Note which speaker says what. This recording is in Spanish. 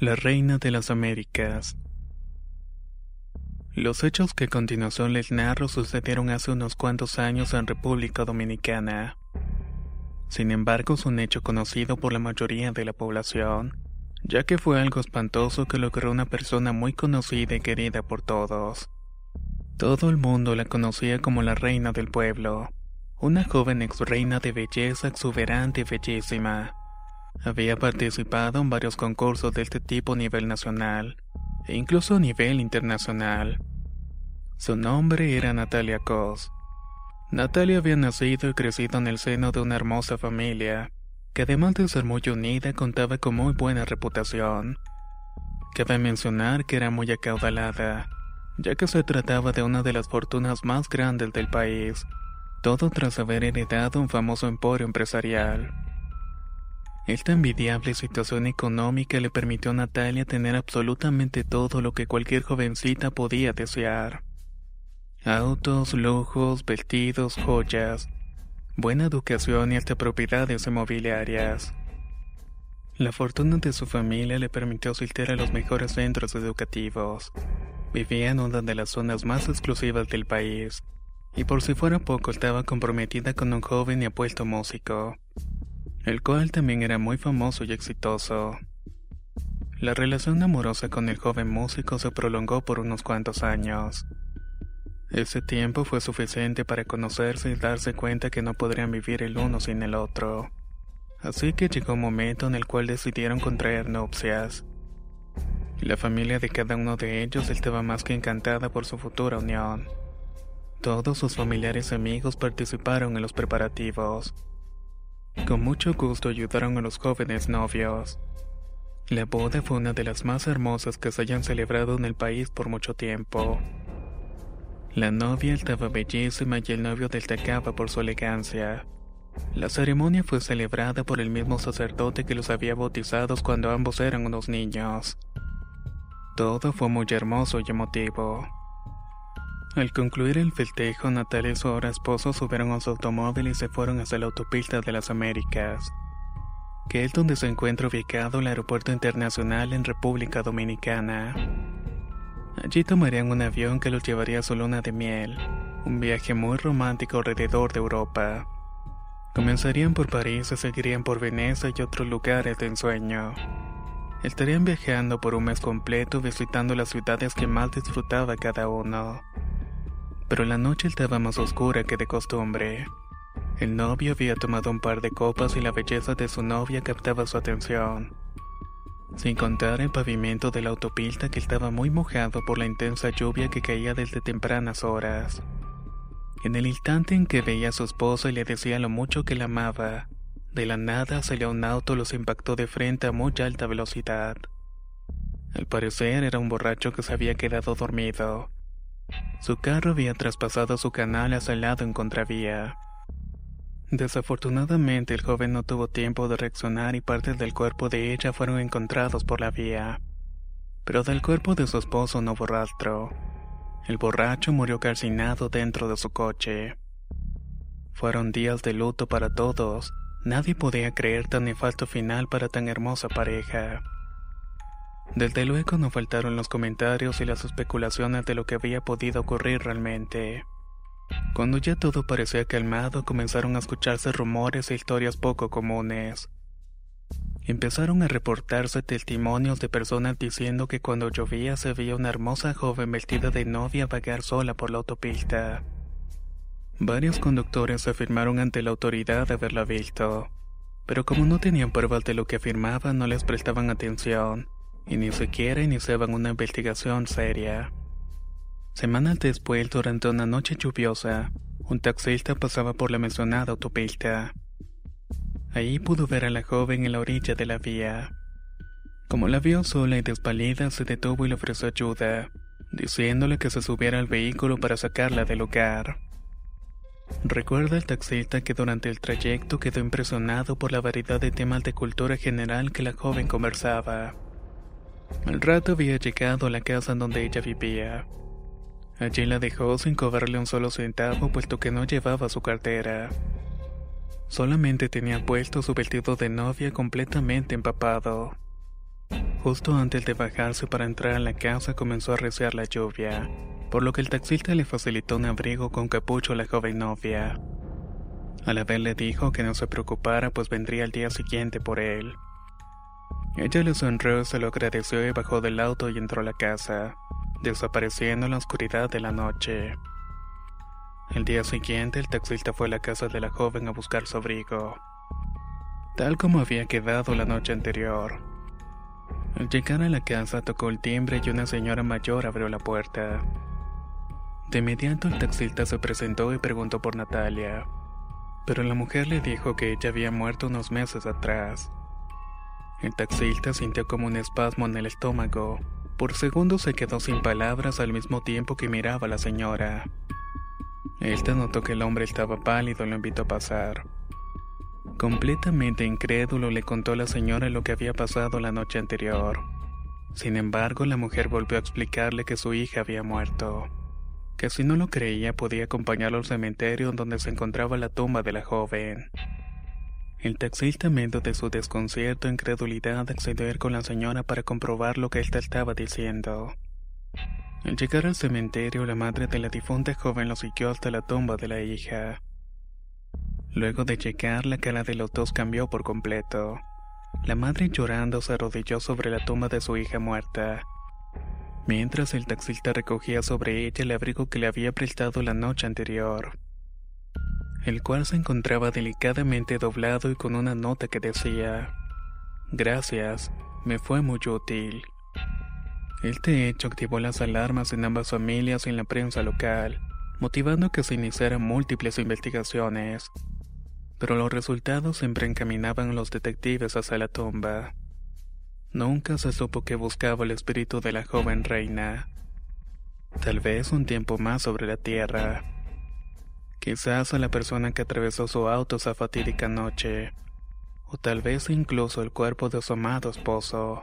Speaker 1: La Reina de las Américas. Los hechos que a continuación les narro sucedieron hace unos cuantos años en República Dominicana. Sin embargo, es un hecho conocido por la mayoría de la población, ya que fue algo espantoso que logró una persona muy conocida y querida por todos. Todo el mundo la conocía como la reina del pueblo, una joven ex reina de belleza exuberante y bellísima. Había participado en varios concursos de este tipo a nivel nacional e incluso a nivel internacional. Su nombre era Natalia Cos. Natalia había nacido y crecido en el seno de una hermosa familia, que además de ser muy unida contaba con muy buena reputación. Cabe mencionar que era muy acaudalada, ya que se trataba de una de las fortunas más grandes del país, todo tras haber heredado un famoso emporio empresarial. Esta envidiable situación económica le permitió a Natalia tener absolutamente todo lo que cualquier jovencita podía desear. Autos, lujos, vestidos, joyas, buena educación y hasta propiedades inmobiliarias. La fortuna de su familia le permitió asistir a los mejores centros educativos. Vivía en una de las zonas más exclusivas del país, y por si fuera poco estaba comprometida con un joven y apuesto músico el cual también era muy famoso y exitoso. La relación amorosa con el joven músico se prolongó por unos cuantos años. Ese tiempo fue suficiente para conocerse y darse cuenta que no podrían vivir el uno sin el otro. Así que llegó un momento en el cual decidieron contraer nupcias. La familia de cada uno de ellos estaba más que encantada por su futura unión. Todos sus familiares y amigos participaron en los preparativos. Con mucho gusto ayudaron a los jóvenes novios. La boda fue una de las más hermosas que se hayan celebrado en el país por mucho tiempo. La novia estaba bellísima y el novio destacaba por su elegancia. La ceremonia fue celebrada por el mismo sacerdote que los había bautizados cuando ambos eran unos niños. Todo fue muy hermoso y emotivo. Al concluir el festejo, Natalia y su ahora esposo subieron a su automóvil y se fueron hacia la autopista de las Américas, que es donde se encuentra ubicado el aeropuerto internacional en República Dominicana. Allí tomarían un avión que los llevaría a su luna de miel, un viaje muy romántico alrededor de Europa. Comenzarían por París y seguirían por Venecia y otros lugares de ensueño. Estarían viajando por un mes completo visitando las ciudades que más disfrutaba cada uno pero la noche estaba más oscura que de costumbre. El novio había tomado un par de copas y la belleza de su novia captaba su atención. Sin contar el pavimento de la autopista que estaba muy mojado por la intensa lluvia que caía desde tempranas horas. En el instante en que veía a su esposo y le decía lo mucho que la amaba, de la nada salió un auto los impactó de frente a muy alta velocidad. Al parecer era un borracho que se había quedado dormido. Su carro había traspasado su canal hacia el lado en contravía. Desafortunadamente el joven no tuvo tiempo de reaccionar y partes del cuerpo de ella fueron encontrados por la vía. Pero del cuerpo de su esposo no hubo. El borracho murió calcinado dentro de su coche. Fueron días de luto para todos. Nadie podía creer tan nefasto final para tan hermosa pareja. Desde luego no faltaron los comentarios y las especulaciones de lo que había podido ocurrir realmente. Cuando ya todo parecía calmado, comenzaron a escucharse rumores e historias poco comunes. Empezaron a reportarse testimonios de personas diciendo que cuando llovía se veía una hermosa joven vestida de novia vagar sola por la autopista. Varios conductores afirmaron ante la autoridad haberla visto, pero como no tenían pruebas de lo que afirmaban no les prestaban atención y ni siquiera iniciaban una investigación seria. Semanas después, durante una noche lluviosa, un taxista pasaba por la mencionada autopista. Ahí pudo ver a la joven en la orilla de la vía. Como la vio sola y despalida, se detuvo y le ofreció ayuda, diciéndole que se subiera al vehículo para sacarla del lugar. Recuerda el taxista que durante el trayecto quedó impresionado por la variedad de temas de cultura general que la joven conversaba. Al rato había llegado a la casa donde ella vivía. Allí la dejó sin cobrarle un solo centavo puesto que no llevaba su cartera. Solamente tenía puesto su vestido de novia completamente empapado. Justo antes de bajarse para entrar a la casa comenzó a reciar la lluvia, por lo que el taxista le facilitó un abrigo con capucho a la joven novia. A la vez le dijo que no se preocupara pues vendría al día siguiente por él. Ella le sonrió, se lo agradeció y bajó del auto y entró a la casa, desapareciendo en la oscuridad de la noche. El día siguiente el taxista fue a la casa de la joven a buscar su abrigo, tal como había quedado la noche anterior. Al llegar a la casa tocó el timbre y una señora mayor abrió la puerta. De inmediato el taxista se presentó y preguntó por Natalia, pero la mujer le dijo que ella había muerto unos meses atrás. El taxista sintió como un espasmo en el estómago. Por segundos se quedó sin palabras al mismo tiempo que miraba a la señora. Esta notó que el hombre estaba pálido y lo invitó a pasar. Completamente incrédulo le contó a la señora lo que había pasado la noche anterior. Sin embargo, la mujer volvió a explicarle que su hija había muerto, que si no lo creía podía acompañarlo al cementerio donde se encontraba la tumba de la joven. El taxista, medio de su desconcierto e incredulidad, accedió a ir con la señora para comprobar lo que ésta estaba diciendo. Al llegar al cementerio, la madre de la difunta joven lo siguió hasta la tumba de la hija. Luego de llegar, la cara de los dos cambió por completo. La madre llorando se arrodilló sobre la tumba de su hija muerta, mientras el taxista recogía sobre ella el abrigo que le había prestado la noche anterior, el cual se encontraba delicadamente doblado y con una nota que decía, Gracias, me fue muy útil. Este hecho activó las alarmas en ambas familias y en la prensa local, motivando que se iniciaran múltiples investigaciones. Pero los resultados siempre encaminaban a los detectives hacia la tumba. Nunca se supo que buscaba el espíritu de la joven reina. Tal vez un tiempo más sobre la tierra. Quizás a la persona que atravesó su auto esa fatídica noche. O tal vez incluso el cuerpo de su amado esposo.